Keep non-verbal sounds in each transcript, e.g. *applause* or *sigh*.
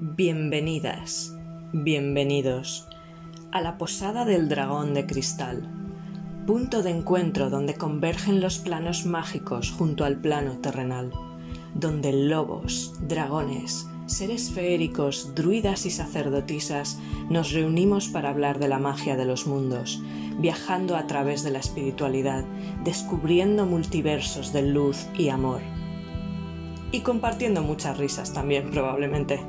Bienvenidas, bienvenidos a la Posada del Dragón de Cristal, punto de encuentro donde convergen los planos mágicos junto al plano terrenal, donde lobos, dragones, seres feéricos, druidas y sacerdotisas nos reunimos para hablar de la magia de los mundos, viajando a través de la espiritualidad, descubriendo multiversos de luz y amor. Y compartiendo muchas risas también, probablemente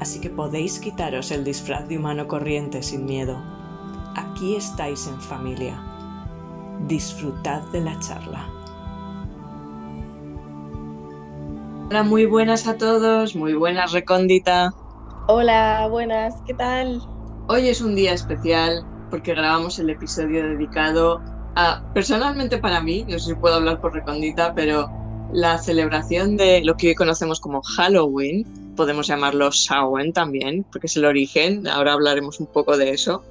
así que podéis quitaros el disfraz de humano corriente sin miedo. Aquí estáis en familia. Disfrutad de la charla. Hola, muy buenas a todos, muy buenas Recóndita. Hola, buenas, ¿qué tal? Hoy es un día especial porque grabamos el episodio dedicado a, personalmente para mí, no sé si puedo hablar por Recóndita, pero la celebración de lo que hoy conocemos como Halloween, podemos llamarlo Samhain también, porque es el origen, ahora hablaremos un poco de eso,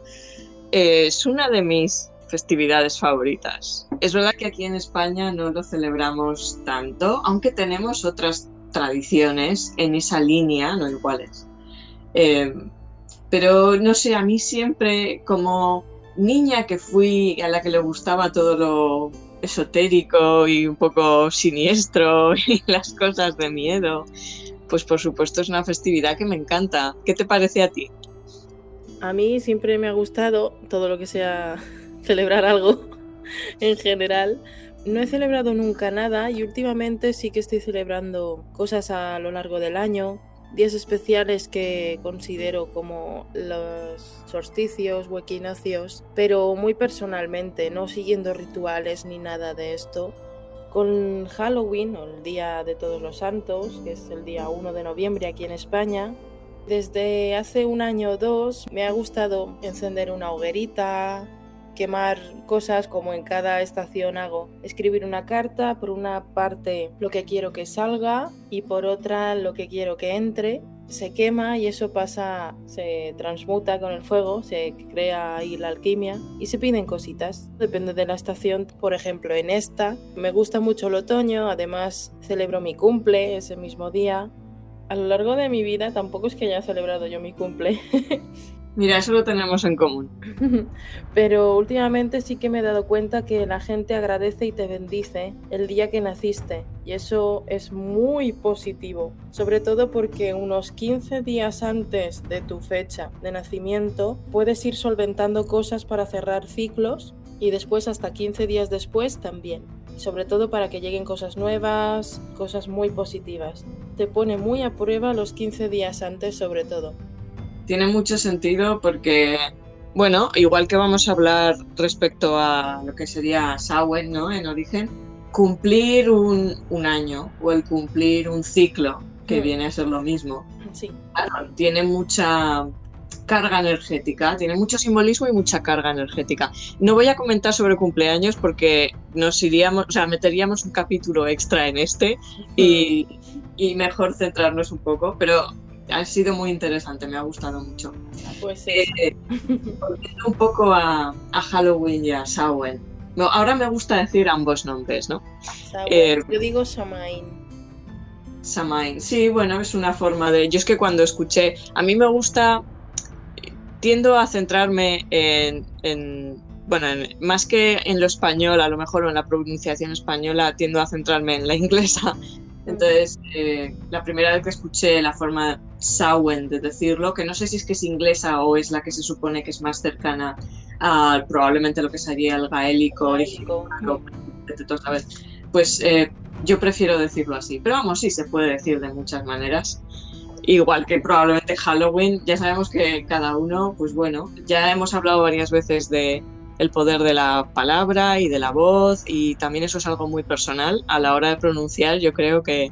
es una de mis festividades favoritas. Es verdad que aquí en España no lo celebramos tanto, aunque tenemos otras tradiciones en esa línea, no iguales. Eh, pero no sé, a mí siempre como niña que fui a la que le gustaba todo lo esotérico y un poco siniestro *laughs* y las cosas de miedo, pues por supuesto es una festividad que me encanta. ¿Qué te parece a ti? A mí siempre me ha gustado todo lo que sea *laughs* celebrar algo *laughs* en general. No he celebrado nunca nada y últimamente sí que estoy celebrando cosas a lo largo del año, días especiales que considero como los solsticios o equinoccios, pero muy personalmente, no siguiendo rituales ni nada de esto. Con Halloween, o el Día de Todos los Santos, que es el día 1 de noviembre aquí en España, desde hace un año o dos me ha gustado encender una hoguerita, quemar cosas como en cada estación hago. Escribir una carta, por una parte lo que quiero que salga y por otra lo que quiero que entre se quema y eso pasa, se transmuta con el fuego, se crea ahí la alquimia y se piden cositas. Depende de la estación. Por ejemplo, en esta me gusta mucho el otoño, además celebro mi cumple ese mismo día. A lo largo de mi vida tampoco es que haya celebrado yo mi cumple. *laughs* Mira, eso lo tenemos en común. *laughs* Pero últimamente sí que me he dado cuenta que la gente agradece y te bendice el día que naciste. Y eso es muy positivo. Sobre todo porque unos 15 días antes de tu fecha de nacimiento puedes ir solventando cosas para cerrar ciclos y después hasta 15 días después también. Sobre todo para que lleguen cosas nuevas, cosas muy positivas. Te pone muy a prueba los 15 días antes sobre todo tiene mucho sentido porque, bueno, igual que vamos a hablar respecto a lo que sería Samhain, ¿no? En origen, cumplir un, año o el cumplir un ciclo, que mm. viene a ser lo mismo, sí. tiene mucha carga energética, tiene mucho simbolismo y mucha carga energética. No voy a comentar sobre cumpleaños porque nos iríamos, o sea, meteríamos un capítulo extra en este y, y mejor centrarnos un poco, pero ha sido muy interesante, me ha gustado mucho. Pues sí. Eh, un poco a, Halloween y a Samhain. No, ahora me gusta decir ambos nombres, ¿no? Eh, yo digo Samain. Samain, sí, bueno, es una forma de... Yo es que cuando escuché, a mí me gusta, tiendo a centrarme en, en bueno, más que en lo español, a lo mejor o en la pronunciación española, tiendo a centrarme en la inglesa, entonces, eh, la primera vez que escuché la forma Samhain de decirlo, que no sé si es que es inglesa o es la que se supone que es más cercana a probablemente lo que sería el gaélico original, pues eh, yo prefiero decirlo así. Pero vamos, sí, se puede decir de muchas maneras. Igual que probablemente Halloween, ya sabemos que cada uno, pues bueno, ya hemos hablado varias veces de, el poder de la palabra y de la voz y también eso es algo muy personal a la hora de pronunciar. Yo creo que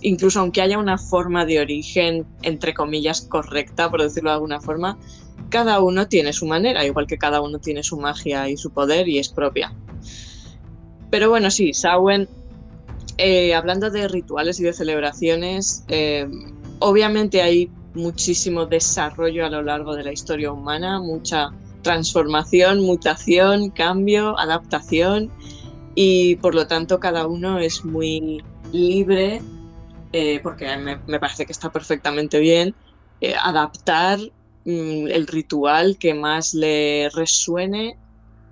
incluso aunque haya una forma de origen entre comillas correcta por decirlo de alguna forma cada uno tiene su manera igual que cada uno tiene su magia y su poder y es propia. Pero bueno sí Samhain eh, hablando de rituales y de celebraciones eh, obviamente hay muchísimo desarrollo a lo largo de la historia humana mucha transformación, mutación, cambio, adaptación y por lo tanto cada uno es muy libre eh, porque me, parece que está perfectamente bien, eh, adaptar mm, el ritual que más le resuene,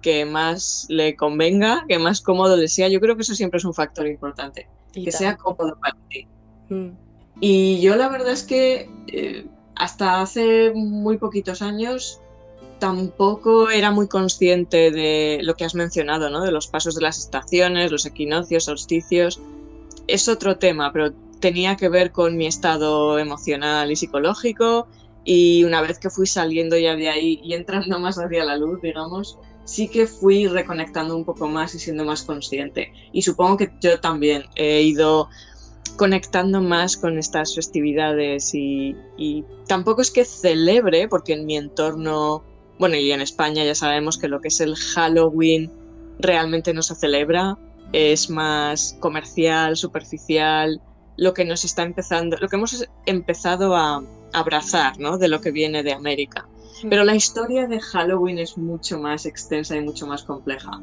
que más le convenga, que más cómodo le sea. Yo creo que eso siempre es un factor importante, que sea cómodo para ti. Mm. Y yo la verdad es que eh, hasta hace muy poquitos años tampoco era muy consciente de lo que has mencionado, ¿no? De los pasos de las estaciones, los equinoccios, solsticios. Es otro tema, pero tenía que ver con mi estado emocional y psicológico y una vez que fui saliendo ya de ahí y entrando *laughs* más hacia la luz, digamos, sí que fui reconectando un poco más y siendo más consciente. Y supongo que yo también he ido conectando más con estas festividades y, y tampoco es que celebre, porque en mi entorno, bueno, y en España ya sabemos que lo que es el Halloween realmente no se celebra, es más comercial, superficial, lo que nos está empezando, lo que hemos empezado a abrazar, ¿no? De lo que viene de América. Mm. Pero la historia de Halloween es mucho más extensa y mucho más compleja.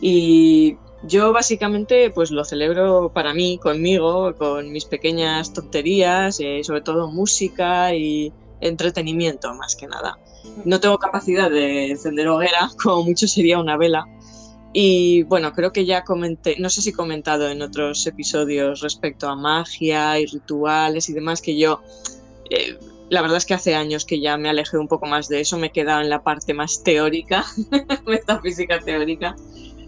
Y yo básicamente pues lo celebro para mí, conmigo, con mis pequeñas tonterías, eh, sobre todo música y entretenimiento más que nada. No tengo capacidad de encender hoguera, *laughs* como mucho sería una vela, y bueno, creo que ya comenté, no sé si he comentado en otros episodios respecto a magia y rituales y demás, que yo, eh, la verdad es que hace años que ya me alejé un poco más de eso, me he quedado en la parte más teórica, *laughs* metafísica teórica,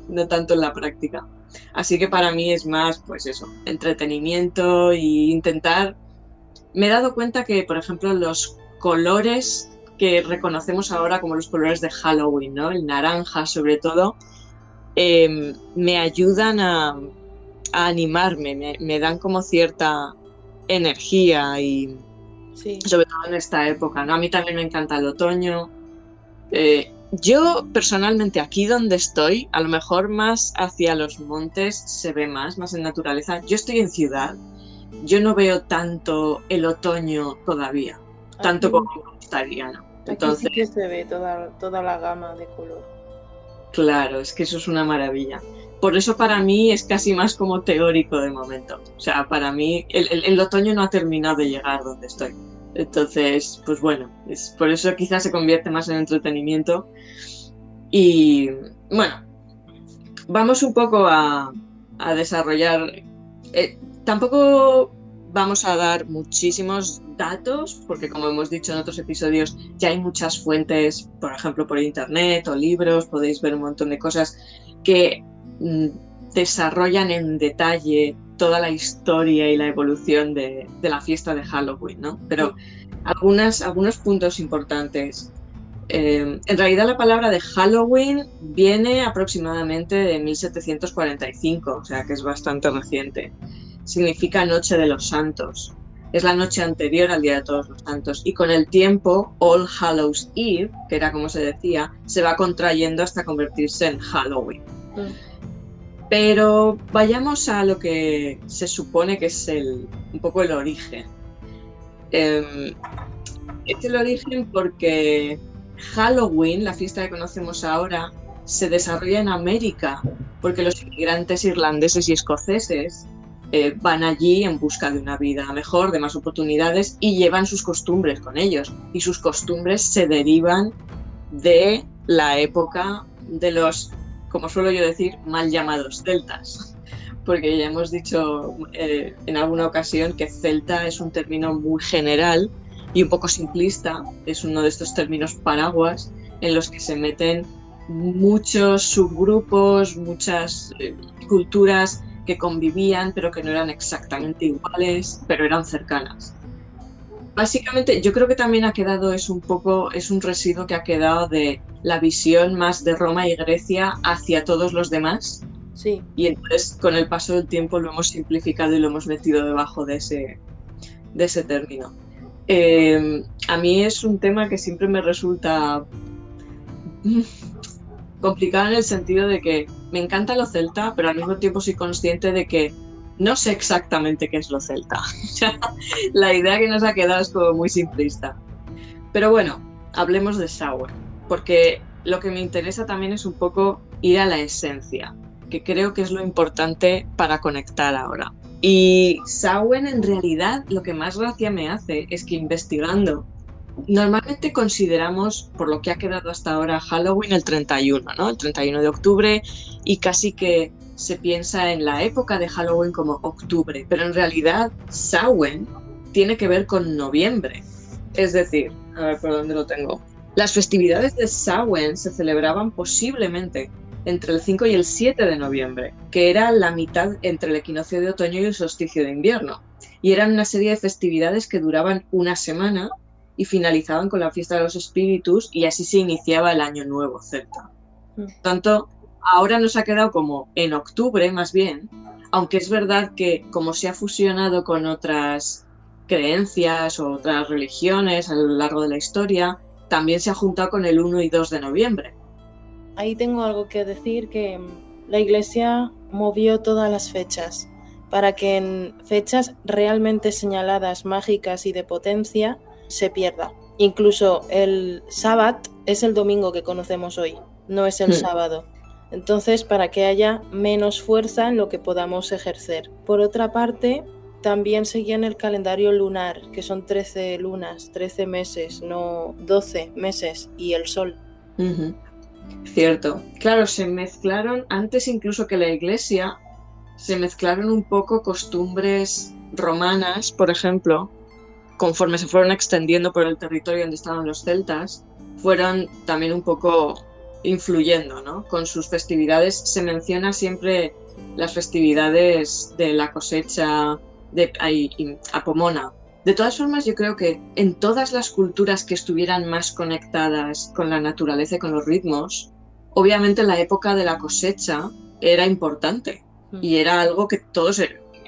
no tanto en la práctica. Así que para mí es más, pues eso, entretenimiento e intentar... Me he dado cuenta que, por ejemplo, los colores que reconocemos ahora como los colores de Halloween, ¿no? El naranja sobre todo, Em, me ayudan a, animarme, me, dan como cierta energía y sobre todo en esta época. ¿no? A mí también me encanta el otoño. Eh, yo personalmente aquí donde estoy, a lo mejor más hacia los montes se ve más, más en naturaleza. Yo estoy en ciudad, yo no veo tanto el otoño todavía, tanto como me gustaría. ¿no? Entonces, aquí sí que se ve toda, toda la gama de color. Claro, es que eso es una maravilla. Por eso para mí es casi más como teórico de momento. O sea, para mí el, otoño no ha terminado de llegar donde estoy. Entonces, pues bueno, es, por eso quizás se convierte más en entretenimiento. Y bueno, vamos un poco a, desarrollar. Eh, tampoco vamos a dar muchísimos datos, porque como hemos dicho en otros episodios, ya hay muchas fuentes, por ejemplo, por internet o libros, podéis ver un montón de cosas que mm, desarrollan en detalle toda la historia y la evolución de, la fiesta de Halloween. Pero algunas, algunos puntos importantes. Eh, en realidad la palabra de Halloween viene aproximadamente de 1745, o sea que es bastante reciente. Significa Noche de los Santos es la noche anterior al Día de Todos los Santos. Y con el tiempo, All Hallows Eve, que era como se decía, se va contrayendo hasta convertirse en Halloween. Mm. Pero vayamos a lo que se supone que es el, un poco el origen. Em, es el origen porque Halloween, la fiesta que conocemos ahora, se desarrolla en América, porque los inmigrantes irlandeses y escoceses eh, van allí en busca de una vida mejor, de más oportunidades y llevan sus costumbres con ellos. Y sus costumbres se derivan de la época de los, como suelo yo decir, mal llamados celtas. *laughs* Porque ya hemos dicho eh, en alguna ocasión que celta es un término muy general y un poco simplista. Es uno de estos términos paraguas en los que se meten muchos subgrupos, muchas eh, culturas que convivían, pero que no eran exactamente iguales, pero eran cercanas. Básicamente, yo creo que también ha quedado, es un poco, es un residuo que ha quedado de la visión más de Roma y Grecia hacia todos los demás. Sí. Y entonces, con el paso del tiempo, lo hemos simplificado y lo hemos metido debajo de ese, de ese término. Eh, a mí es un tema que siempre me resulta complicado en el sentido de que me encanta lo celta, pero al mismo tiempo soy consciente de que no sé exactamente qué es lo celta. *laughs* la idea que nos ha quedado es como muy simplista. Pero bueno, hablemos de Sauer, porque lo que me interesa también es un poco ir a la esencia, que creo que es lo importante para conectar ahora. Y Samhain en realidad lo que más gracia me hace es que investigando, normalmente consideramos, por lo que ha quedado hasta ahora, Halloween el 31, ¿no? El 31 de octubre y casi que se piensa en la época de Halloween como octubre, pero en realidad Samhain tiene que ver con noviembre. Es decir, a ver por dónde lo tengo. Las festividades de Samhain se celebraban posiblemente entre el 5 y el 7 de noviembre, que era la mitad entre el equinoccio de otoño y el solsticio de invierno. Y eran una serie de festividades que duraban una semana y finalizaban con la fiesta de los espíritus y así se iniciaba el año nuevo celta. Mm. tanto, ahora nos ha quedado como en octubre más bien, aunque es verdad que como se ha fusionado con otras creencias o otras religiones a lo largo de la historia, también se ha juntado con el 1 y 2 de noviembre ahí tengo algo que decir que mm, la iglesia movió todas las fechas para que en fechas realmente señaladas, mágicas y de potencia se pierda. Incluso el sábado es el domingo que conocemos hoy, no es el hmm. sábado. Entonces, para que haya menos fuerza en lo que podamos ejercer. Por otra parte, también seguían el calendario lunar, que son 13 lunas, 13 meses, no 12 meses, y el sol. Cierto. Claro, se mezclaron, antes incluso que la iglesia, se mezclaron un poco costumbres romanas, por ejemplo, conforme se fueron extendiendo por el territorio donde estaban los celtas, fueron también un poco influyendo, ¿no? Con sus festividades se menciona siempre las festividades de la cosecha de Apomona, de todas formas, yo creo que en todas las culturas que estuvieran más conectadas con la naturaleza y con los ritmos, obviamente la época de la cosecha era importante mm. y era algo que todos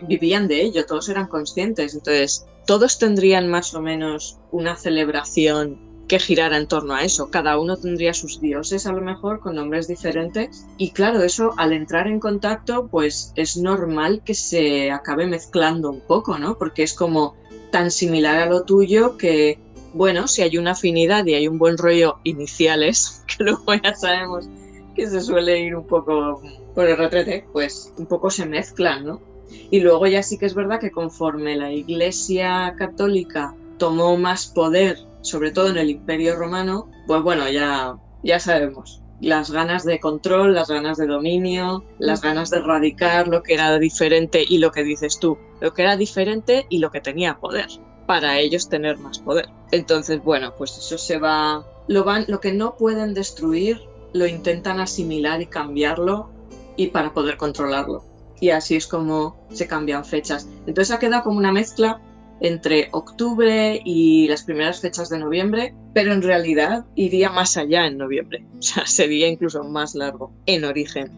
vivían de ello, todos eran conscientes. Entonces, todos tendrían más o menos una celebración que girara en torno a eso. Cada uno tendría sus dioses a lo mejor con nombres diferentes. Y claro, eso al entrar en contacto, pues es normal que se acabe mezclando un poco, ¿no? Porque es como tan similar a lo tuyo que, bueno, si hay una afinidad y hay un buen rollo iniciales, *laughs* que luego ya sabemos que se suele ir un poco por el retrete, pues un poco se mezclan, ¿no? Y luego ya sí que es verdad que conforme la Iglesia Católica tomó más poder, sobre todo en el Imperio Romano, pues bueno, ya, ya sabemos, las ganas de control, las ganas de dominio, las ganas de erradicar lo que era diferente y lo que dices tú, lo que era diferente y lo que tenía poder, para ellos tener más poder. Entonces, bueno, pues eso se va, lo van, lo que no pueden destruir, lo intentan asimilar y cambiarlo y para poder controlarlo. Y así es como se cambian fechas. Entonces ha quedado como una mezcla entre octubre y las primeras fechas de noviembre, pero en realidad iría más allá en noviembre, o sea, *laughs* sería incluso más largo en origen.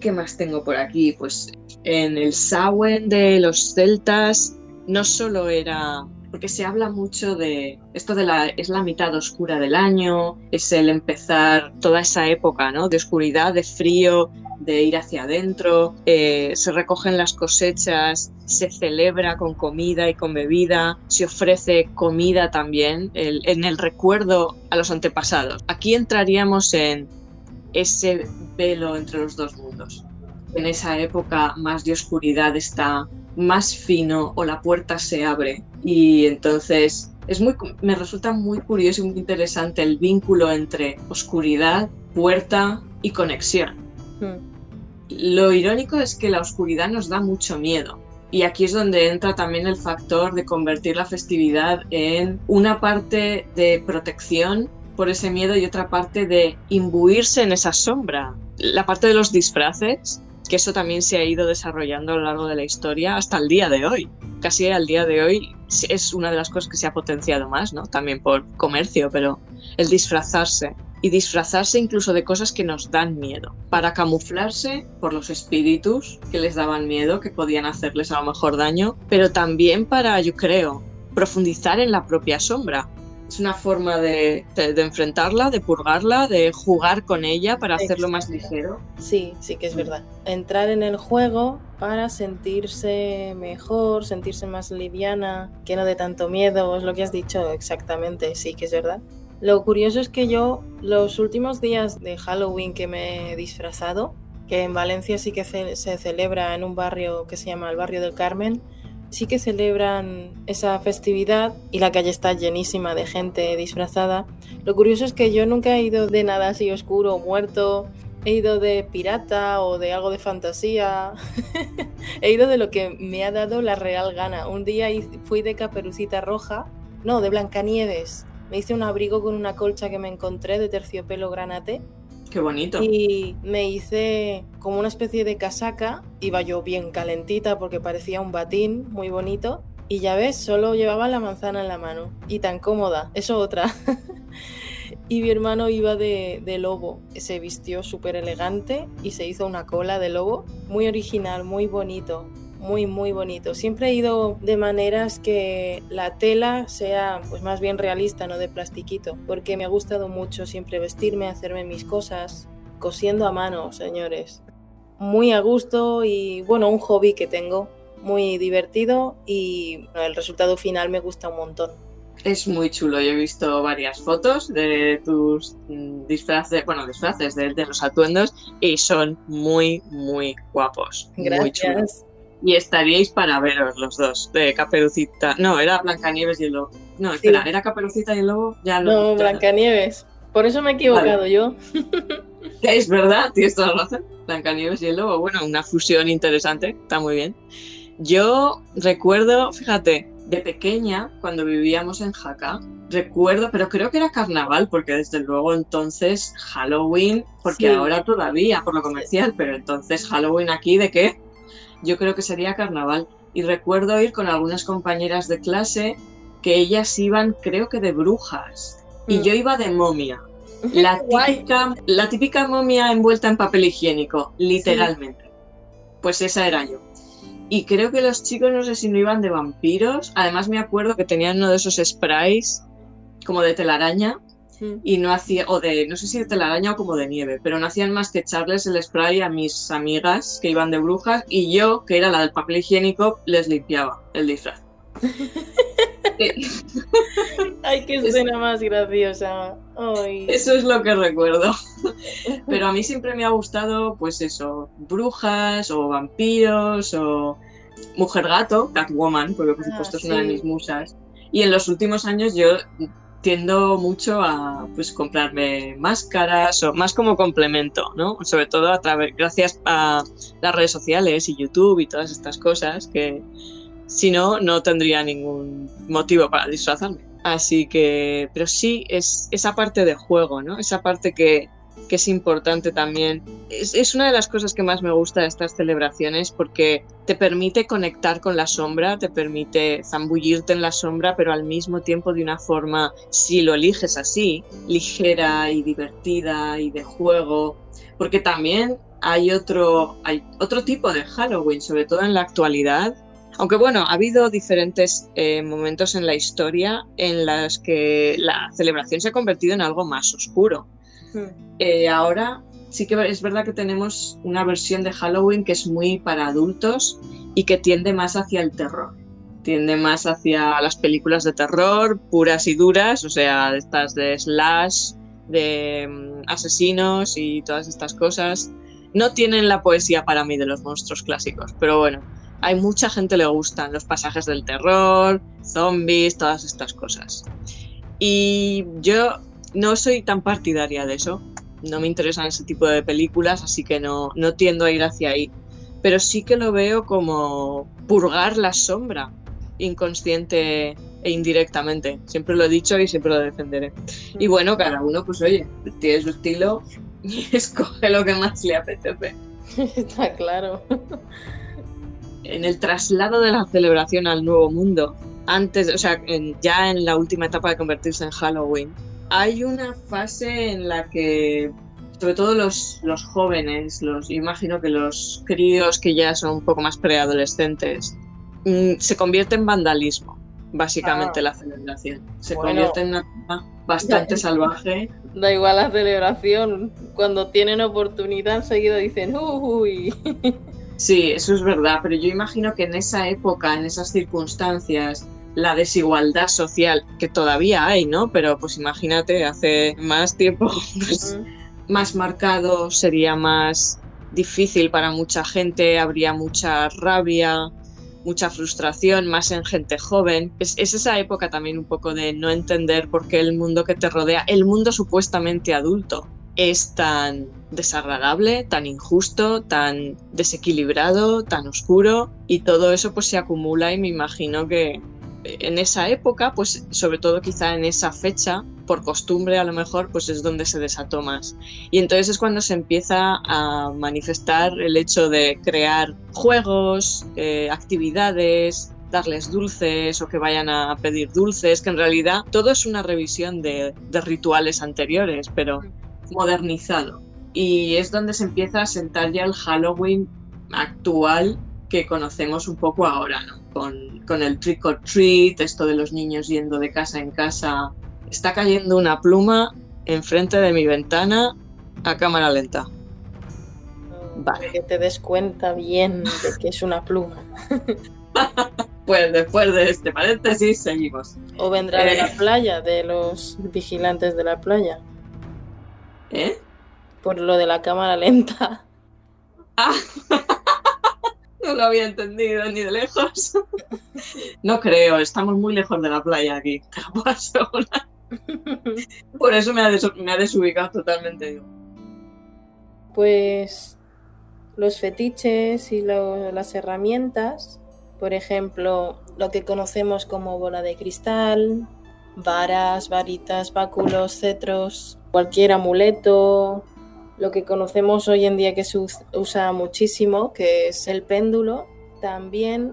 ¿Qué más tengo por aquí? Pues en el Samhain de los celtas no solo era porque se habla mucho de esto de la es la mitad oscura del año, es el empezar toda esa época, ¿no? De oscuridad, de frío, de ir hacia adentro, eh, se recogen las cosechas, se celebra con comida y con bebida, se ofrece comida también en el recuerdo a los antepasados. Aquí entraríamos en ese velo entre los dos mundos. En esa época más de oscuridad está más fino o la puerta se abre y entonces es muy, me resulta muy curioso y muy interesante el vínculo entre oscuridad, puerta y conexión. Hmm. Lo irónico es que la oscuridad nos da mucho miedo. Y aquí es donde entra también el factor de convertir la festividad en una parte de protección por ese miedo y otra parte de imbuirse en esa sombra. La parte de los disfraces, que eso también se ha ido desarrollando a lo largo de la historia hasta el día de hoy. Casi al día de hoy es una de las cosas que se ha potenciado más, ¿no? También por comercio, pero el disfrazarse y disfrazarse incluso de cosas que nos dan miedo, para camuflarse por los espíritus que les daban miedo, que podían hacerles a lo mejor daño, pero también para, yo creo, profundizar en la propia sombra. Es una forma de, enfrentarla, de purgarla, de jugar con ella para hacerlo más ligero. Sí, sí que es verdad. Entrar en el juego para sentirse mejor, sentirse más liviana, que no de tanto miedo, es lo que has dicho exactamente, sí que es verdad. Lo curioso es que yo los últimos días de Halloween que me he disfrazado, que en Valencia sí que se, se celebra en un barrio que se llama el barrio del Carmen, sí que celebran esa festividad y la calle está llenísima de gente disfrazada. Lo curioso es que yo nunca he ido de nada así oscuro o muerto, he ido de pirata o de algo de fantasía, *laughs* he ido de lo que me ha dado la real gana. Un día fui de caperucita roja, no, de Blancanieves. Me hice un abrigo con una colcha que me encontré de terciopelo granate Qué bonito. y me hice como una especie de casaca. Iba yo bien calentita porque parecía un batín muy bonito. Y ya ves, solo llevaba la manzana en la mano. Y tan cómoda. Eso otra. *laughs* y mi hermano iba de, de lobo. Se vistió súper elegante y se hizo una cola de lobo. Muy original, muy bonito. Muy, muy bonito. Siempre he ido de maneras que la tela sea pues más bien realista, no de plastiquito. Porque me ha gustado mucho siempre vestirme, hacerme mis cosas. Cosiendo a mano, señores. Muy a gusto y bueno, un hobby que tengo. Muy divertido y bueno, el resultado final me gusta un montón. Es muy chulo. Yo he visto varias fotos de tus disfraces, bueno, disfraces de, de los atuendos y son muy, muy guapos. Muy chulos. Y estaríais para veros los dos, de Caperucita. No, era Blancanieves y el lobo. No, espera, ¿era Caperucita y el lobo? Ya No, ya Blancanieves. Por eso me he equivocado yo. *laughs* Es verdad, tienes toda la razón. Blancanieves y el lobo. Bueno, una fusión interesante, está muy bien. Yo recuerdo, fíjate, de pequeña, cuando vivíamos en Jaca, recuerdo, pero creo que era carnaval, porque desde luego entonces Halloween, porque Sí. ahora todavía por lo comercial, pero entonces Halloween aquí, ¿de qué? Yo creo que sería carnaval. Y recuerdo ir con algunas compañeras de clase que ellas iban, creo que de brujas, y Mm. yo iba de momia. *laughs* La típica, la típica momia envuelta en papel higiénico, literalmente. Pues esa era yo. Y creo que los chicos no sé si no iban de vampiros. Además me acuerdo que tenían uno de esos sprays como de telaraña Y no hacía, o de, no sé si de telaraña o como de nieve, pero no hacían más que echarles el spray a mis amigas que iban de brujas y yo, que era la del papel higiénico, les limpiaba el disfraz. *laughs* Ay, qué Es- escena más graciosa. Ay. Eso es lo que recuerdo. Pero a mí siempre me ha gustado, pues eso, brujas o vampiros o mujer gato, Catwoman, porque por Ah, supuesto es una de mis musas. Y en los últimos años yo tiendo mucho a pues comprarme máscaras o más como complemento, ¿no? Sobre todo a través, gracias a las redes sociales y YouTube y todas estas cosas que si no, no tendría ningún motivo para disfrazarme. Así que, pero sí, es esa parte de juego, ¿no? Esa parte que, que es importante también. Es, es una de las cosas que más me gusta de estas celebraciones porque te permite conectar con la sombra, te permite zambullirte en la sombra, pero al mismo tiempo de una forma, si lo eliges así, ligera y divertida y de juego. Porque también hay otro, hay otro tipo de Halloween, sobre todo en la actualidad, aunque bueno, ha habido diferentes eh, momentos en la historia en los que la celebración se ha convertido en algo más oscuro. Mm. Eh, ahora sí que es verdad que tenemos una versión de Halloween que es muy para adultos y que tiende más hacia el terror. Tiende más hacia las películas de terror puras y duras, o sea, estas de slash, de mm, asesinos y todas estas cosas. No tienen la poesía para mí de los monstruos clásicos, pero bueno, hay mucha gente le gustan los pasajes del terror, zombies, todas estas cosas. Y yo no soy tan partidaria de eso. No me interesan ese tipo de películas, así que no, no tiendo a ir hacia ahí. Pero sí que lo veo como purgar la sombra inconsciente e indirectamente. Siempre lo he dicho y siempre lo defenderé. Y bueno, cada uno, pues oye, tiene su estilo y *laughs* escoge lo que más le apetece. *laughs* Está claro. en el traslado de la celebración al nuevo mundo, antes, o sea, en- ya en la última etapa de convertirse en Halloween, hay una fase en la que, sobre todo los, los jóvenes, los, imagino que los críos que ya son un poco más preadolescentes, mm, se convierte en vandalismo, básicamente Ah. la celebración. Se Bueno. convierte en una cosa bastante salvaje. Da igual la celebración. Cuando tienen oportunidad, enseguida dicen, uy. Sí, eso es verdad, pero yo imagino que en esa época, en esas circunstancias, la desigualdad social, que todavía hay, ¿no? Pero pues imagínate, hace más tiempo, *laughs* pues, más marcado, sería más difícil para mucha gente, habría mucha rabia, mucha frustración, más en gente joven. Es, esa época también un poco de no entender por qué el mundo que te rodea, el mundo supuestamente adulto, es tan desagradable, tan injusto, tan desequilibrado, tan oscuro y todo eso pues se acumula y me imagino que en esa época, pues sobre todo quizá en esa fecha, por costumbre a lo mejor, pues es donde se desató más. Y entonces es cuando se empieza a manifestar el hecho de crear juegos, eh, actividades, darles dulces o que vayan a pedir dulces, que en realidad todo es una revisión de, de rituales anteriores, pero modernizado. Y es donde se empieza a sentar ya el Halloween actual que conocemos un poco ahora, ¿no? Con, con, el trick or treat, esto de los niños yendo de casa en casa. Está cayendo una pluma enfrente de mi ventana a cámara lenta. Vale. Que te des cuenta bien de que es una pluma. *laughs* pues después de este paréntesis seguimos. O vendrá de la eh. playa, de los vigilantes de la playa. ¿Eh? Por lo de la cámara lenta. Ah. *laughs* No lo había entendido ni de lejos. No creo, estamos muy lejos de la playa aquí, Por eso me ha, desubicado totalmente. Pues los fetiches y las herramientas, por ejemplo, lo que conocemos como bola de cristal, varas, varitas, báculos, cetros, cualquier amuleto, lo que conocemos hoy en día que se usa muchísimo, que es el péndulo, también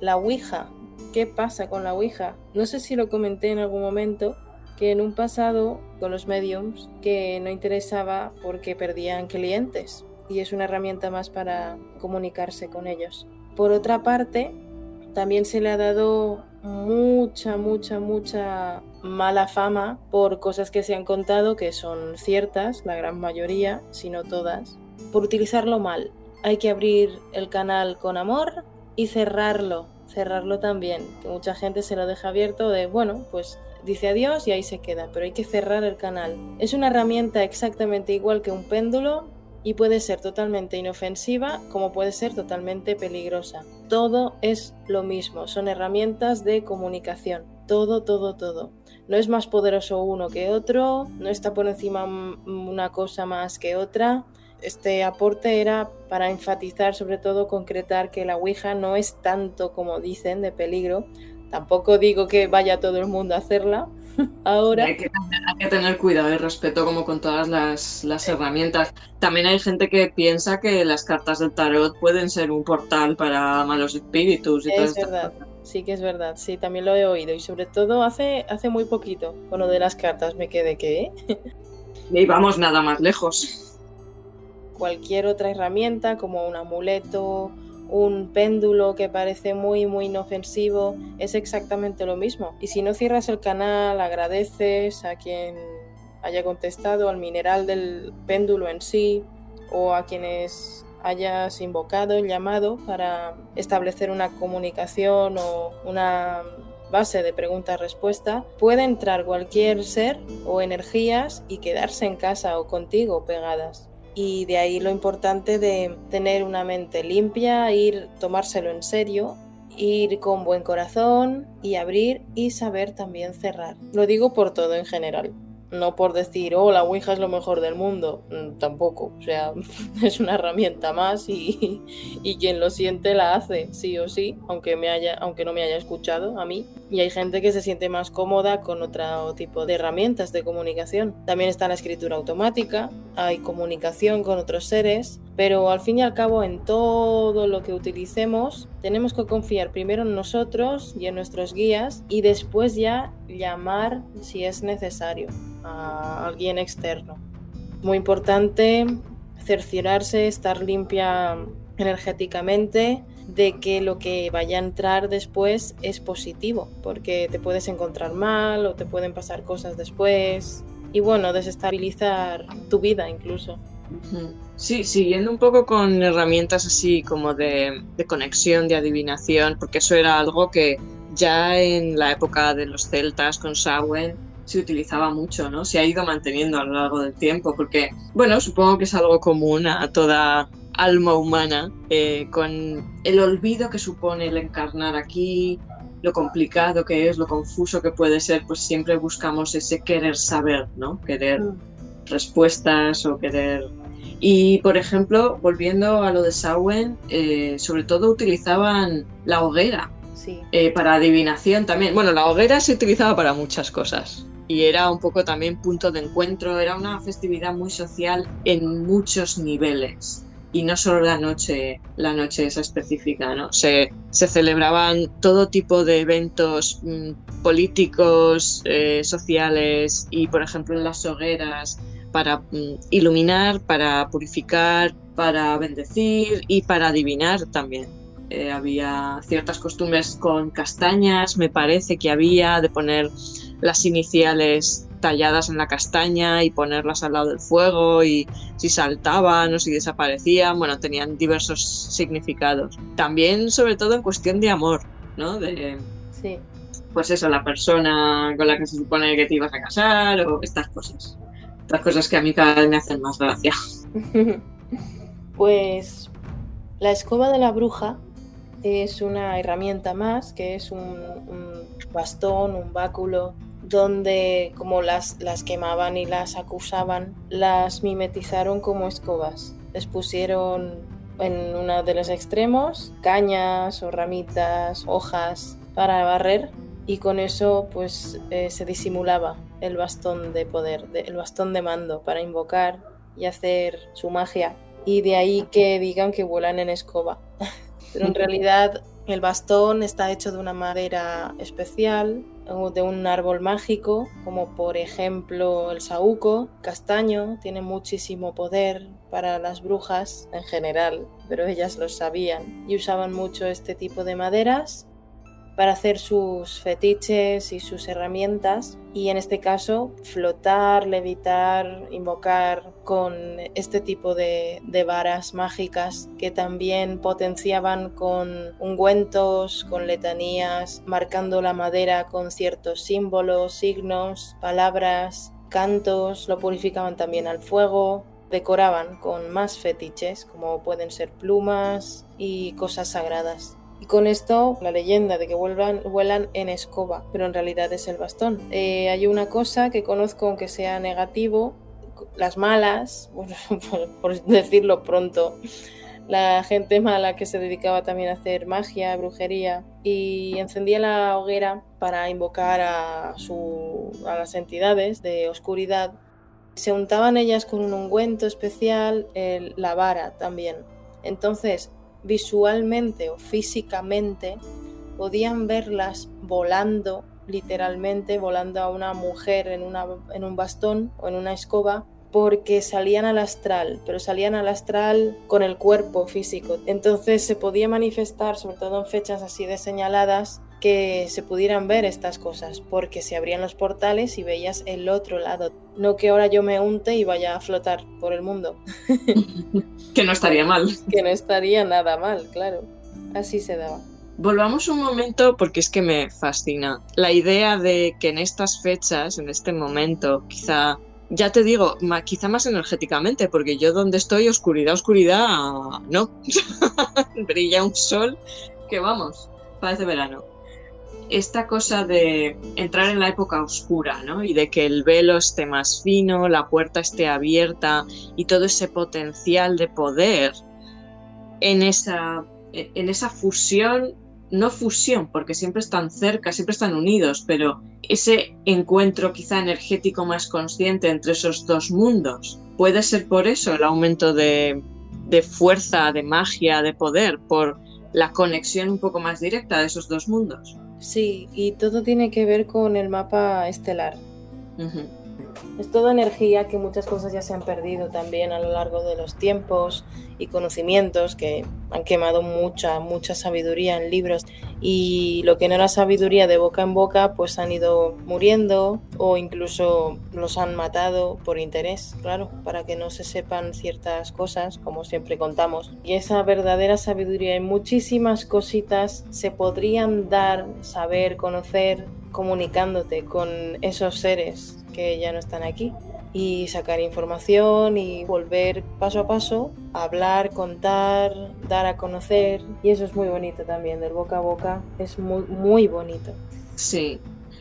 la Ouija. ¿Qué pasa con la Ouija? No sé si lo comenté en algún momento, que en un pasado con los mediums que no interesaba porque perdían clientes y es una herramienta más para comunicarse con ellos. Por otra parte, también se le ha dado mucha, mucha, mucha mala fama por cosas que se han contado que son ciertas, la gran mayoría, si no todas, por utilizarlo mal. Hay que abrir el canal con amor y cerrarlo, cerrarlo también, que mucha gente se lo deja abierto de, bueno, pues dice adiós y ahí se queda, pero hay que cerrar el canal. Es una herramienta exactamente igual que un péndulo, y puede ser totalmente inofensiva como puede ser totalmente peligrosa. Todo es lo mismo, son herramientas de comunicación. Todo, todo, todo. No es más poderoso uno que otro, no está por encima una cosa más que otra. Este aporte era para enfatizar, sobre todo concretar que la Ouija no es tanto como dicen de peligro. Tampoco digo que vaya todo el mundo a hacerla, *laughs* Ahora. Hay que, tener cuidado y respeto como con todas las, herramientas. También hay gente que piensa que las cartas del tarot pueden ser un portal para malos espíritus y Es verdad, sí que es verdad, sí, también lo he oído. Y sobre todo hace, hace muy poquito, con lo de las cartas me quedé que... y vamos nada más lejos. *laughs* Cualquier otra herramienta como un amuleto, un péndulo que parece muy muy inofensivo, es exactamente lo mismo. Y si no cierras el canal, agradeces a quien haya contestado, al mineral del péndulo en sí, o a quienes hayas invocado, llamado para establecer una comunicación o una base de pregunta-respuesta, puede entrar cualquier ser o energías y quedarse en casa o contigo pegadas y de ahí lo importante de tener una mente limpia, ir tomárselo en serio, ir con buen corazón y abrir y saber también cerrar. Lo digo por todo en general no por decir, oh, la Ouija es lo mejor del mundo, mm, tampoco, o sea, *laughs* es una herramienta más *laughs* y, quien lo siente la hace, sí o sí, aunque, me haya, aunque no me haya escuchado a mí. Y hay gente que se siente más cómoda con otro tipo de herramientas de comunicación. También está la escritura automática, hay comunicación con otros seres, pero al fin y al cabo en todo lo que utilicemos tenemos que confiar primero en nosotros y en nuestros guías y después ya llamar si es necesario a alguien externo. Muy importante cerciorarse, estar limpia energéticamente de que lo que vaya a entrar después es positivo, porque te puedes encontrar mal o te pueden pasar cosas después y bueno, desestabilizar tu vida incluso. Sí, siguiendo un poco con herramientas así como de, conexión, de adivinación, porque eso era algo que ya en la época de los celtas con Samhain se utilizaba mucho, ¿no? Se ha ido manteniendo a lo largo del tiempo, porque, bueno, supongo que es algo común a toda alma humana, eh, con el olvido que supone el encarnar aquí, lo complicado que es, lo confuso que puede ser, pues siempre buscamos ese querer saber, ¿no? Querer mm. respuestas o querer... Y, por ejemplo, volviendo a lo de Samhain, eh, sobre todo utilizaban la hoguera eh, para adivinación también. Bueno, la hoguera se utilizaba para muchas cosas y era un poco también punto de encuentro, era una festividad muy social en muchos niveles y no solo la noche, la noche esa específica, ¿no? Se, se celebraban todo tipo de eventos mm, políticos, eh, sociales y, por ejemplo, en las hogueras para mm, iluminar, para purificar, para bendecir y para adivinar también. Eh, había ciertas costumbres con castañas, me parece que había, de poner las iniciales talladas en la castaña y ponerlas al lado del fuego y si saltaban o si desaparecían, bueno, tenían diversos significados. También, sobre todo, en cuestión de amor, ¿no? De, sí. Pues eso, la persona con la que se supone que te ibas a casar o estas cosas. Estas cosas que a mí cada vez me hacen más gracia. *laughs* pues la escoba de la bruja es una herramienta más, que es un, bastón, un báculo donde como las, las quemaban y las acusaban, las mimetizaron como escobas. Les pusieron en uno de los extremos cañas o ramitas, hojas para barrer y con eso pues eh, se disimulaba el bastón de poder, el bastón de mando para invocar y hacer su magia. Y de ahí que digan que vuelan en escoba. Pero en realidad el bastón está hecho de una madera especial de un árbol mágico, como por ejemplo el saúco, castaño, tiene muchísimo poder para las brujas en general, pero ellas lo sabían y usaban mucho este tipo de maderas para hacer sus fetiches y sus herramientas y en este caso flotar, levitar, invocar con este tipo de, varas mágicas que también potenciaban con ungüentos, con letanías, marcando la madera con ciertos símbolos, signos, palabras, cantos, lo purificaban también al fuego, decoraban con más fetiches como pueden ser plumas y cosas sagradas. Y con esto, la leyenda de que vuelan, vuelan en escoba, pero en realidad es el bastón. Eh, hay una cosa que conozco, aunque sea negativo, las malas, *laughs* por, decirlo pronto, la gente mala que se dedicaba también a hacer magia, brujería, y encendía la hoguera para invocar a, su, a las entidades de oscuridad. Se untaban ellas con un ungüento especial, la vara también. Entonces, visualmente o físicamente, podían verlas volando, literalmente volando a una mujer en, una, en un bastón o en una escoba, porque salían al astral, pero salían al astral con el cuerpo físico. Entonces se podía manifestar, sobre todo en fechas así de señaladas, que se pudieran ver estas cosas, porque se abrían los portales y veías el otro lado. No que ahora yo me unte y vaya a flotar por el mundo. *laughs* que no estaría mal. Que no estaría nada mal, claro. Así se daba. Volvamos un momento porque es que me fascina. La idea de que en estas fechas, en este momento, quizá, ya te digo, quizá más energéticamente, porque yo donde estoy, oscuridad, oscuridad, no. *laughs* Brilla un sol que vamos, parece verano esta cosa de entrar en la época oscura, ¿no? Y de que el velo esté más fino, la puerta esté abierta y todo ese potencial de poder en esa, en esa fusión, no fusión, porque siempre están cerca, siempre están unidos, pero ese encuentro quizá energético más consciente entre esos dos mundos. Puede ser por eso el aumento de, de fuerza, de magia, de poder, por la conexión un poco más directa de esos dos mundos. Sí, y todo tiene que ver con el mapa estelar. Es toda energía que muchas cosas ya se han perdido también a lo largo de los tiempos y conocimientos que han quemado mucha, mucha sabiduría en libros y lo que no era sabiduría de boca en boca pues han ido muriendo o incluso los han matado por interés, claro, para que no se sepan ciertas cosas como siempre contamos. Y esa verdadera sabiduría y muchísimas cositas se podrían dar, saber, conocer comunicándote con esos seres que ya no están aquí y sacar información y volver paso a paso a hablar, contar, dar a conocer y eso es muy bonito también, del boca a boca es muy, muy bonito. Sí,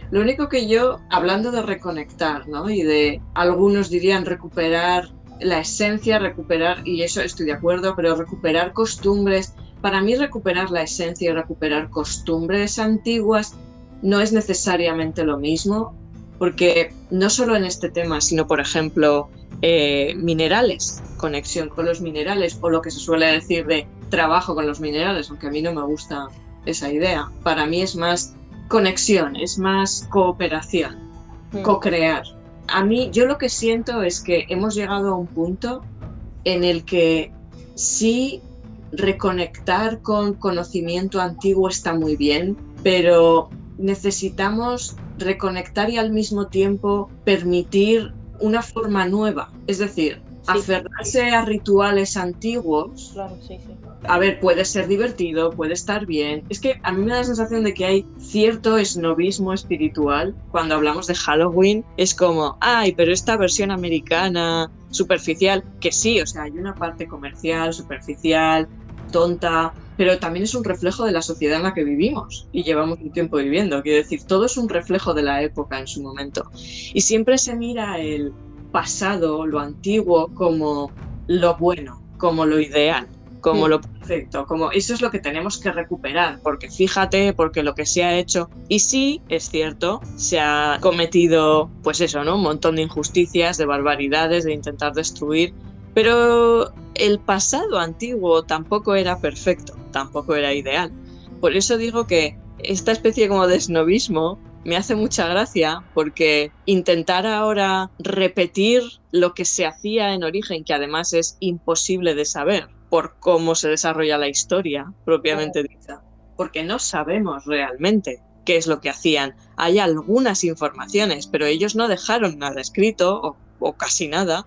lo único que yo, hablando de reconectar, ¿no? Y de, algunos dirían recuperar la esencia, recuperar, y eso estoy de acuerdo, pero recuperar costumbres, para mí recuperar la esencia y recuperar costumbres antiguas no es necesariamente lo mismo, porque no solo en este tema, sino por ejemplo eh, minerales, conexión con los minerales o lo que se suele decir de trabajo con los minerales, aunque a mí no me gusta esa idea. Para mí es más conexión, es más cooperación, hmm. co-crear. A mí yo lo que siento es que hemos llegado a un punto en el que sí reconectar con conocimiento antiguo está muy bien, pero necesitamos reconectar y al mismo tiempo permitir una forma nueva. Es decir, aferrarse a rituales antiguos. A ver, puede ser divertido, puede estar bien. Es que a mí me da la sensación de que hay cierto esnovismo espiritual cuando hablamos de Halloween. Es como, ay, pero esta versión americana superficial, que sí, o sea, hay una parte comercial, superficial, tonta, pero también es un reflejo de la sociedad en la que vivimos y llevamos un tiempo viviendo. Quiero decir, todo es un reflejo de la época en su momento. Y siempre se mira el pasado, lo antiguo, como lo bueno, como lo ideal, como lo perfecto, como eso es lo que tenemos que recuperar, porque fíjate, porque lo que se ha hecho, y sí, es cierto, se ha cometido, pues eso, ¿no? Un montón de injusticias, de barbaridades, de intentar destruir, pero el pasado antiguo tampoco era perfecto, tampoco era ideal. Por eso digo que esta especie como de snobismo me hace mucha gracia porque intentar ahora repetir lo que se hacía en origen, que además es imposible de saber por cómo se desarrolla la historia propiamente dicha, porque no sabemos realmente qué es lo que hacían. Hay algunas informaciones, pero ellos no dejaron nada escrito o, o casi nada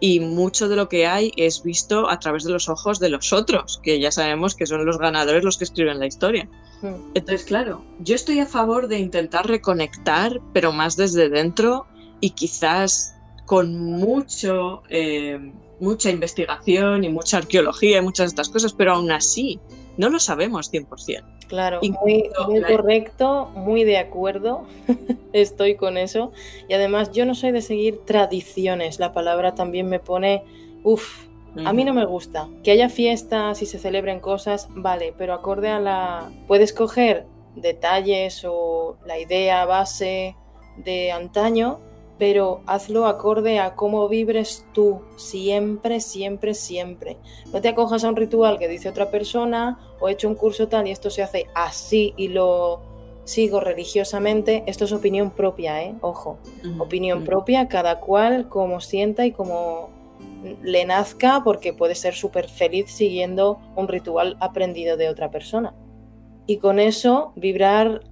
y mucho de lo que hay es visto a través de los ojos de los otros, que ya sabemos que son los ganadores los que escriben la historia. Hmm. Entonces, claro, yo estoy a favor de intentar reconectar, pero más desde dentro y quizás con mucho, eh, mucha investigación y mucha arqueología y muchas de estas cosas, pero aún así no lo sabemos 100%. Claro, muy, muy correcto, muy de acuerdo, *laughs* estoy con eso. Y además yo no soy de seguir tradiciones, la palabra también me pone, uff, a mí no me gusta. Que haya fiestas y se celebren cosas, vale, pero acorde a la... Puedes coger detalles o la idea base de antaño pero hazlo acorde a cómo vibres tú, siempre, siempre, siempre. No te acojas a un ritual que dice otra persona o he hecho un curso tal y esto se hace así y lo sigo religiosamente. Esto es opinión propia, ¿eh? Ojo, opinión propia, cada cual como sienta y como le nazca, porque puede ser súper feliz siguiendo un ritual aprendido de otra persona. Y con eso vibrar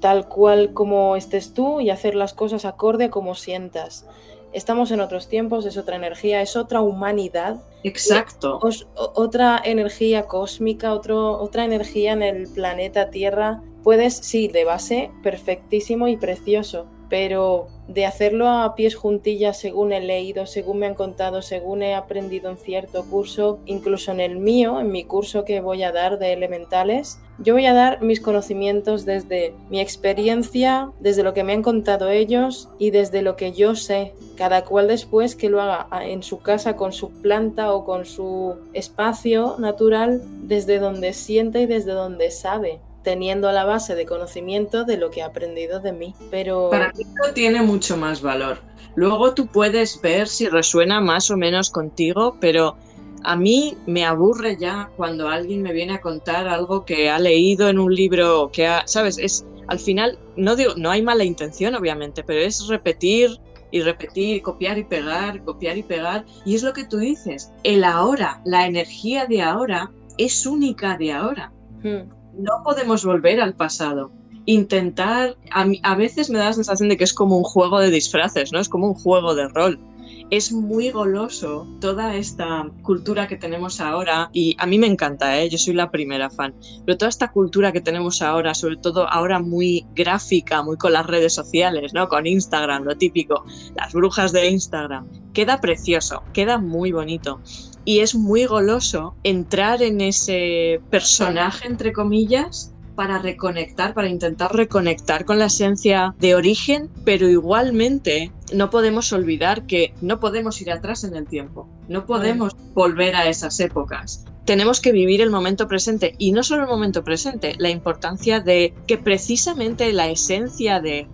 tal cual como estés tú y hacer las cosas acorde a como sientas. Estamos en otros tiempos, es otra energía, es otra humanidad. Exacto. otra energía cósmica, otro, otra energía en el planeta Tierra. Puedes, sí, de base, perfectísimo y precioso, pero de hacerlo a pies juntillas según he leído, según me han contado, según he aprendido en cierto curso, incluso en el mío, en mi curso que voy a dar de elementales, yo voy a dar mis conocimientos desde mi experiencia, desde lo que me han contado ellos y desde lo que yo sé. Cada cual después que lo haga en su casa con su planta o con su espacio natural, desde donde siente y desde donde sabe teniendo la base de conocimiento de lo que ha aprendido de mí. Pero para mí no tiene mucho más valor. Luego tú puedes ver si resuena más o menos contigo, pero a mí me aburre ya cuando alguien me viene a contar algo que ha leído en un libro, que ha, sabes, es al final no digo, no hay mala intención obviamente, pero es repetir y repetir, copiar y pegar, copiar y pegar, y es lo que tú dices, el ahora, la energía de ahora es única de ahora. Hmm no podemos volver al pasado. Intentar, a, veces me da la sensación de que es como un juego de disfraces, ¿no? Es como un juego de rol. es muy goloso toda esta cultura que tenemos ahora, y a mí me encanta, ¿eh? yo soy la primera fan, pero toda esta cultura que tenemos ahora, sobre todo ahora muy gráfica, muy con las redes sociales, ¿no? con Instagram, lo típico, las brujas de Instagram, queda precioso, queda muy bonito. Y es muy goloso entrar en ese personaje, entre comillas, para reconectar, para intentar reconectar con la esencia de origen, pero igualmente no podemos olvidar que no podemos ir atrás en el tiempo, no podemos volver a esas épocas. Tenemos que vivir el momento presente y no solo el momento presente, la importancia de que precisamente la esencia de,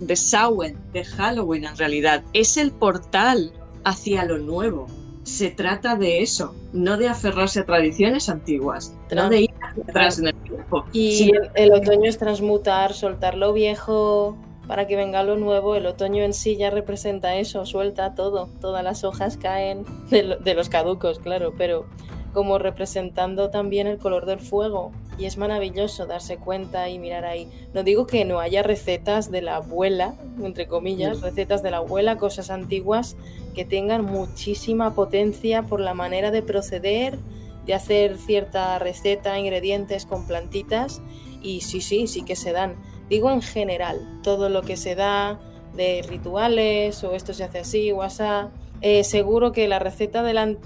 de Samhain, de Halloween en realidad, es el portal hacia lo nuevo, se trata de eso, no de aferrarse a tradiciones antiguas, no, de ir atrás en el tiempo. Y el, otoño es transmutar, soltar lo viejo para que venga lo nuevo. El otoño en sí ya representa eso, suelta todo, todas las hojas caen de los caducos, claro, pero como representando también el color del fuego. Y es maravilloso darse cuenta y mirar ahí. No digo que no haya recetas de la abuela, entre comillas, recetas de la abuela, cosas antiguas que tengan muchísima potencia por la manera de proceder, de hacer cierta receta, ingredientes con plantitas. Y sí, sí, sí que se dan. Digo en general, todo lo que se da de rituales o esto se hace así o así eh, seguro que la receta de la,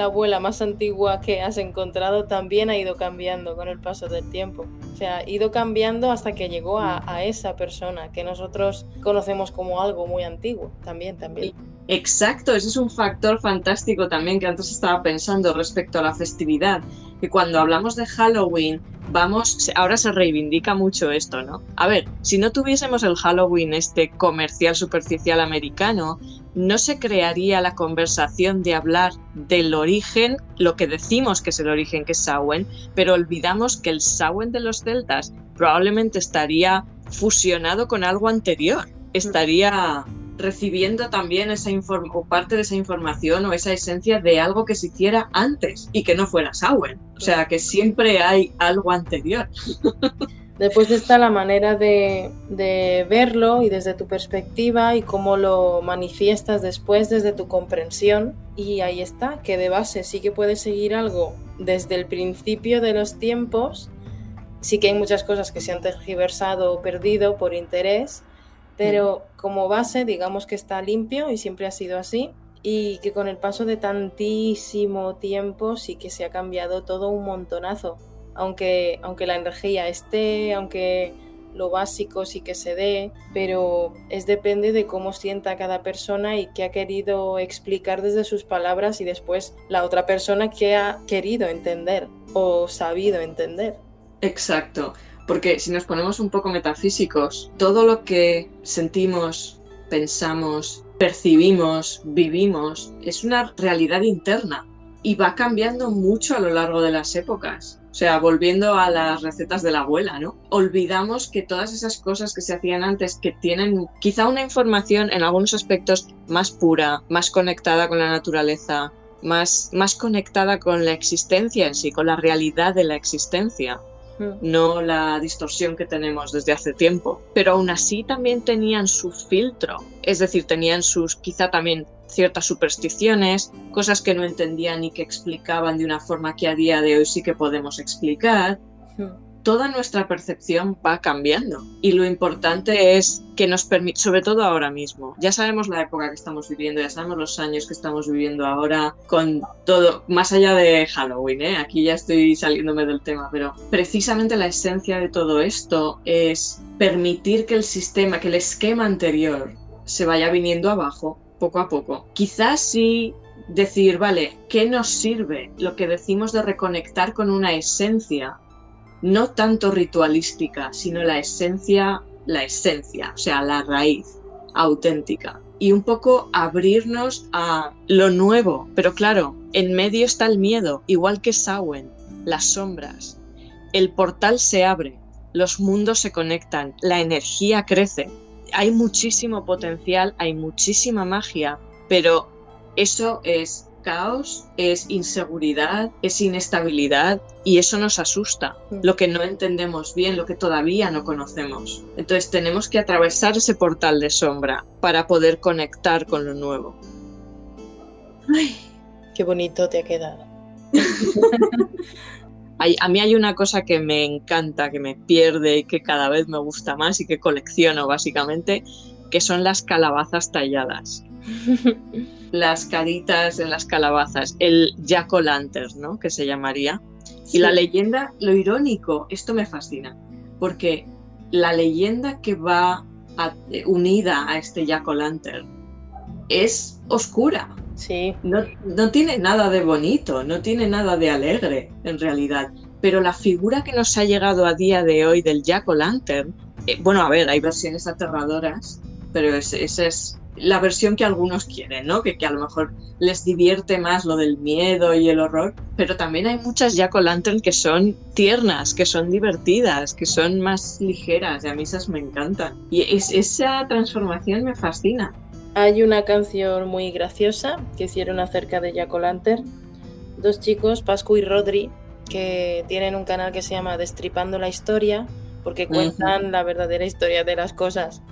abuela más antigua que has encontrado también ha ido cambiando con el paso del tiempo. O sea, ha ido cambiando hasta que llegó a, a esa persona que nosotros conocemos como algo muy antiguo. También, también. Exacto, ese es un factor fantástico también que antes estaba pensando respecto a la festividad, que cuando hablamos de Halloween, vamos, ahora se reivindica mucho esto, ¿no? A ver, si no tuviésemos el Halloween este comercial superficial americano, no se crearía la conversación de hablar del origen, lo que decimos que es el origen que es Samhain, pero olvidamos que el Samhain de los celtas probablemente estaría fusionado con algo anterior, estaría recibiendo también esa o parte de esa información o esa esencia de algo que se hiciera antes y que no fuera Samhain. O sea, que siempre hay algo anterior. *laughs* Después está la manera de, de, verlo y desde tu perspectiva y cómo lo manifiestas después desde tu comprensión. Y ahí está, que de base sí que puedes seguir algo desde el principio de los tiempos. Sí que hay muchas cosas que se han tergiversado o perdido por interés, pero como base digamos que está limpio y siempre ha sido así y que con el paso de tantísimo tiempo sí que se ha cambiado todo un montonazo. Aunque, aunque la energía esté, aunque lo básico sí que se dé, pero es depende de cómo sienta cada persona y qué ha querido explicar desde sus palabras y después la otra persona que ha querido entender o sabido entender. Exacto. Porque si nos ponemos un poco metafísicos, todo lo que sentimos, pensamos, percibimos, vivimos, es una realidad interna y va cambiando mucho a lo largo de las épocas. O sea, volviendo a las recetas de la abuela, ¿no? Olvidamos que todas esas cosas que se hacían antes, que tienen quizá una información en algunos aspectos más pura, más conectada con la naturaleza, más, más conectada con la existencia en sí, con la realidad de la existencia. No la distorsión que tenemos desde hace tiempo. Pero aún así también tenían su filtro, es decir, tenían sus quizá también ciertas supersticiones, cosas que no entendían y que explicaban de una forma que a día de hoy sí que podemos explicar. Toda nuestra percepción va cambiando y lo importante es que nos permite, sobre todo ahora mismo, ya sabemos la época que estamos viviendo, ya sabemos los años que estamos viviendo ahora con todo, más allá de Halloween, ¿eh? aquí ya estoy saliéndome del tema, pero precisamente la esencia de todo esto es permitir que el sistema, que el esquema anterior se vaya viniendo abajo poco a poco. Quizás sí decir, vale, ¿qué nos sirve lo que decimos de reconectar con una esencia no tanto ritualística, sino la esencia, la esencia, o sea, la raíz auténtica. Y un poco abrirnos a lo nuevo. Pero claro, en medio está el miedo, igual que Samhain, las sombras. El portal se abre, los mundos se conectan, la energía crece. Hay muchísimo potencial, hay muchísima magia, pero eso es caos, es inseguridad, es inestabilidad y eso nos asusta, lo que no entendemos bien, lo que todavía no conocemos. Entonces tenemos que atravesar ese portal de sombra para poder conectar con lo nuevo. Ay. Qué bonito te ha quedado. *laughs* a mí hay una cosa que me encanta, que me pierde y que cada vez me gusta más y que colecciono básicamente, que son las calabazas talladas. *laughs* las caritas en las calabazas, el Jack o Lantern, ¿no? Que se llamaría. Y la leyenda, lo irónico, esto me fascina, porque la leyenda que va unida a este Jack o Lantern es oscura. Sí. No, no tiene nada de bonito, no tiene nada de alegre, en realidad. Pero la figura que nos ha llegado a día de hoy del Jack o Lantern, eh, bueno, a ver, hay versiones aterradoras, pero esa es la versión que algunos quieren, ¿no? Que, que, a lo mejor les divierte más lo del miedo y el horror, pero también hay muchas Jack o Lantern que son tiernas, que son divertidas, que son más ligeras, y a mí esas me encantan. Y esa transformación me fascina. Hay una canción muy graciosa que hicieron acerca de Jack o Lantern. Dos chicos, Pascu y Rodri, que tienen un canal que se llama Destripando la Historia, porque cuentan la verdadera historia de las cosas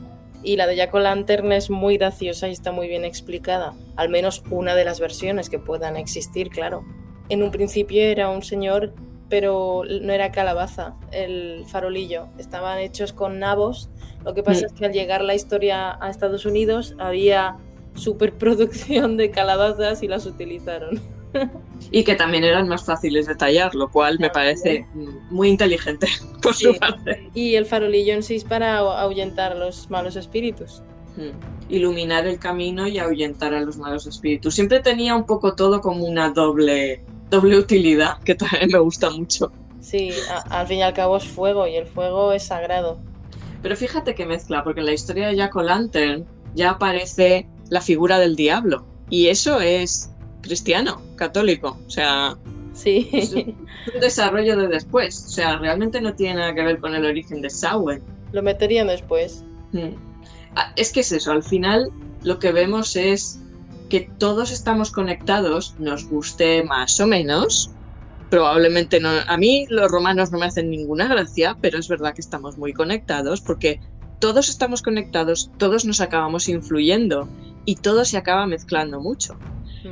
y la de Jack Lantern es muy graciosa y está muy bien explicada, al menos una de las versiones que puedan existir, claro. En un principio era un señor, pero no era calabaza, el farolillo. Estaban hechos con nabos. Lo que pasa mm. es que al llegar la historia a Estados Unidos había superproducción de calabazas y las utilizaron. *laughs* y que también eran más fáciles de tallar, lo cual me parece muy inteligente *laughs* por su parte. Y el farolillo en sí es para ahuyentar los malos espíritus. Hmm. Iluminar el camino y ahuyentar a los malos espíritus. Siempre tenía un poco todo como una doble, doble utilidad, que también me gusta mucho. Sí, al fin y al cabo es fuego y el fuego es sagrado. Pero fíjate que mezcla, porque en la historia de Jack O'Lantern ya aparece la figura del diablo. Y eso es cristiano, católico. O sea, sí. es un, desarrollo de después. O sea, realmente no tiene nada que ver con el origen de Samhain. Lo meterían después. Hmm. Ah, es que es eso, al final lo que vemos es que todos estamos conectados, nos guste más o menos. Probablemente no. A mí los romanos no me hacen ninguna gracia, pero es verdad que estamos muy conectados porque todos estamos conectados, todos nos acabamos influyendo y todo se acaba mezclando mucho.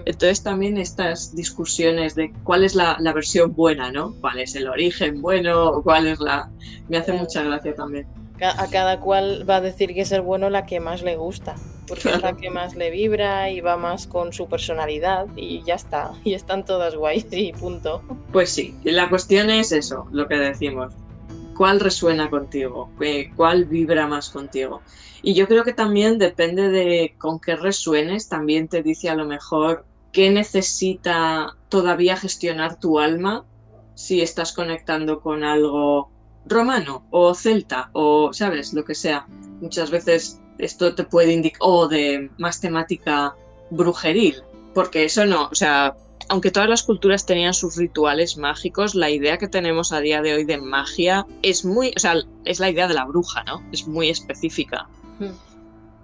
Entonces también estas discusiones de cuál es la, versión buena, ¿no? ¿Cuál es el origen bueno? ¿Cuál es la...? Me hace mucha gracia también. A cada cual va a decir que es el bueno la que más le gusta, porque es la que más le vibra y va más con su personalidad y ya está, y están todas guays *laughs* y punto. Pues sí, la cuestión es eso, lo que decimos. ¿Cuál resuena contigo? ¿Cuál vibra más contigo? Y yo creo que también depende de con qué resuenes, también te dice a lo mejor qué necesita todavía gestionar tu alma si estás conectando con algo romano o celta o, sabes, lo que sea. Muchas veces esto te puede indicar, o de más temática brujeril, porque eso no, o sea, aunque todas las culturas tenían sus rituales mágicos, la idea que tenemos a día de hoy de magia es muy, o sea, es la idea de la bruja, ¿no? Es muy específica.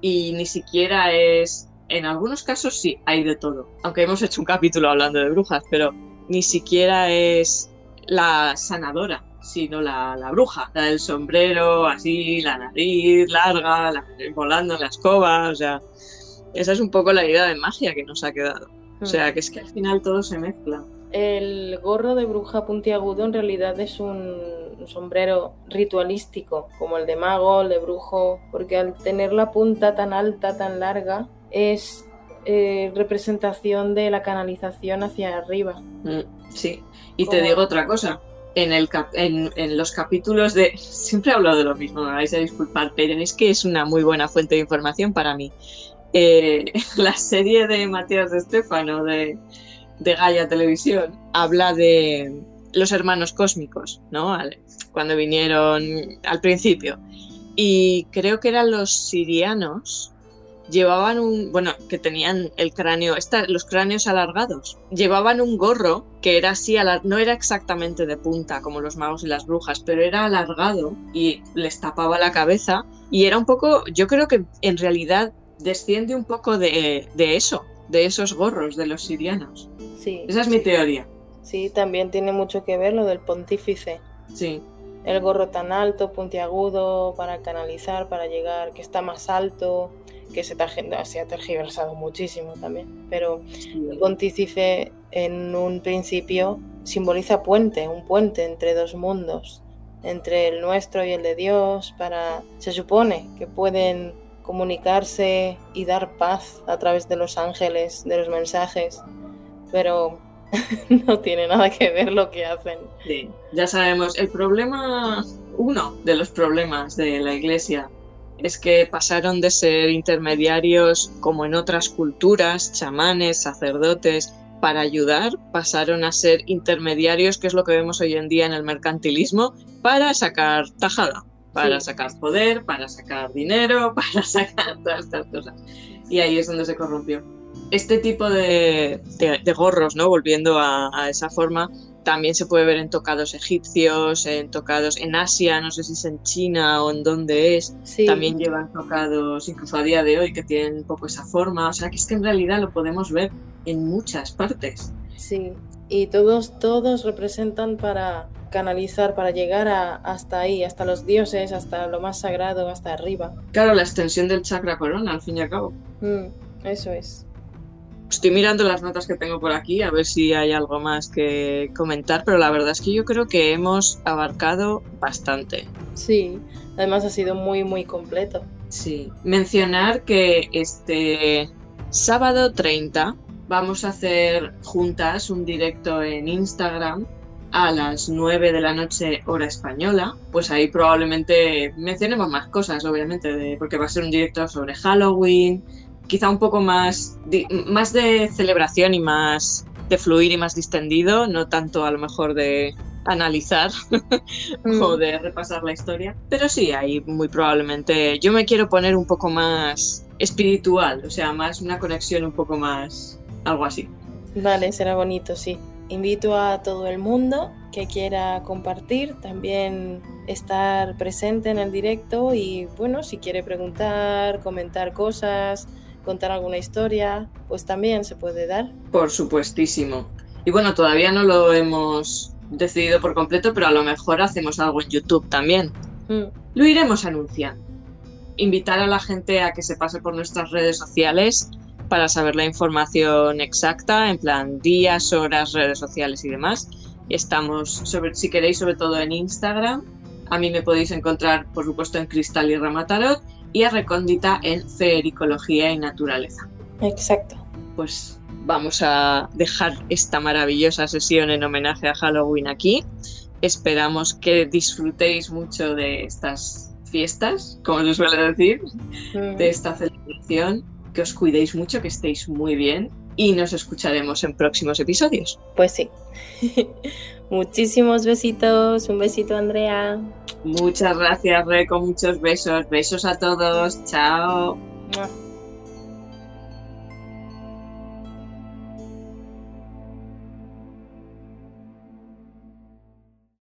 Y ni siquiera es, en algunos casos sí, hay de todo. Aunque hemos hecho un capítulo hablando de brujas, pero ni siquiera es la sanadora, sino la, la bruja, la del sombrero, así, la nariz larga, la, volando la escoba, o sea, esa es un poco la idea de magia que nos ha quedado. O sea, que es que al final todo se mezcla. El gorro de bruja puntiagudo en realidad es un sombrero ritualístico, como el de mago, el de brujo, porque al tener la punta tan alta, tan larga, es eh, representación de la canalización hacia arriba. Mm, sí, y te digo otra cosa. En, el en, los capítulos de... *laughs* Siempre hablo de lo mismo, me vais a disculpar, pero es que es una muy buena fuente de información para mí. Eh, *laughs* la serie de Matías de Estefano de, de Gaia Televisión habla de los hermanos cósmicos, ¿no? Cuando vinieron al principio. Y creo que eran los sirianos, llevaban un, bueno, que tenían el cráneo, los cráneos alargados, llevaban un gorro que era así, no era exactamente de punta como los magos y las brujas, pero era alargado y les tapaba la cabeza y era un poco, yo creo que en realidad desciende un poco de eso, de esos gorros de los sirianos. Sí. Esa es mi teoría. Sí, también tiene mucho que ver lo del pontífice. Sí. El gorro tan alto, puntiagudo, para canalizar, para llegar, que está más alto. que se, se ha tergiversado muchísimo también. Pero el pontífice en un principio simboliza puente, un puente entre dos mundos, entre el nuestro y el de Dios, para, se supone que pueden comunicarse y dar paz a través de los ángeles, de los mensajes, pero *laughs* no tiene nada que ver lo que hacen. Sí, ya sabemos, el problema, uno de los problemas de la iglesia es que pasaron de ser intermediarios como en otras culturas, chamanes, sacerdotes, para ayudar, pasaron a ser intermediarios, que es lo que vemos hoy en día en el mercantilismo, para sacar tajada, para sacar poder, para sacar dinero, *laughs* para sacar todas estas cosas. Y ahí es donde se corrompió. Este tipo de, gorros, ¿no? Volviendo a, esa forma, también se puede ver en tocados egipcios, en tocados en Asia, no sé si es en China o en dónde es. También llevan tocados, incluso a día de hoy, que tienen un poco esa forma. O sea, que es que en realidad lo podemos ver en muchas partes. Sí, y todos, todos representan para canalizar, para llegar hasta ahí, hasta los dioses, hasta lo más sagrado, hasta arriba. Claro, la extensión del chakra corona, al fin y al cabo. Mm, eso es. Estoy mirando las notas que tengo por aquí a ver si hay algo más que comentar, pero la verdad es que yo creo que hemos abarcado bastante. Sí, además ha sido muy, muy completo. Sí, mencionar que este sábado 30 vamos a hacer juntas un directo en Instagram a las 9 de la noche hora española, pues ahí probablemente mencionemos más cosas, obviamente, porque va a ser un directo sobre Halloween, quizá un poco más, más de celebración y más de fluir y más distendido, no tanto a lo mejor de analizar *laughs* o mm. de repasar la historia, pero sí, ahí muy probablemente yo me quiero poner un poco más espiritual, o sea, más una conexión un poco más algo así. Vale, será bonito, sí. Invito a todo el mundo que quiera compartir, también estar presente en el directo y bueno, si quiere preguntar, comentar cosas, contar alguna historia, pues también se puede dar. Por supuestísimo. Y bueno, todavía no lo hemos decidido por completo, pero a lo mejor hacemos algo en YouTube también. Mm. Lo iremos anunciando. Invitar a la gente a que se pase por nuestras redes sociales para saber la información exacta, en plan días, horas, redes sociales y demás. Estamos, sobre, si queréis, sobre todo en Instagram. A mí me podéis encontrar, por supuesto, en Cristal y Ramatarot y a Recóndita en Feericología y Naturaleza. Exacto. Pues vamos a dejar esta maravillosa sesión en homenaje a Halloween aquí. Esperamos que disfrutéis mucho de estas fiestas, como se suele decir, mm. de esta celebración que os cuidéis mucho, que estéis muy bien y nos escucharemos en próximos episodios. Pues sí. *laughs* Muchísimos besitos. Un besito, Andrea. Muchas gracias, Reco. Muchos besos. Besos a todos. Chao.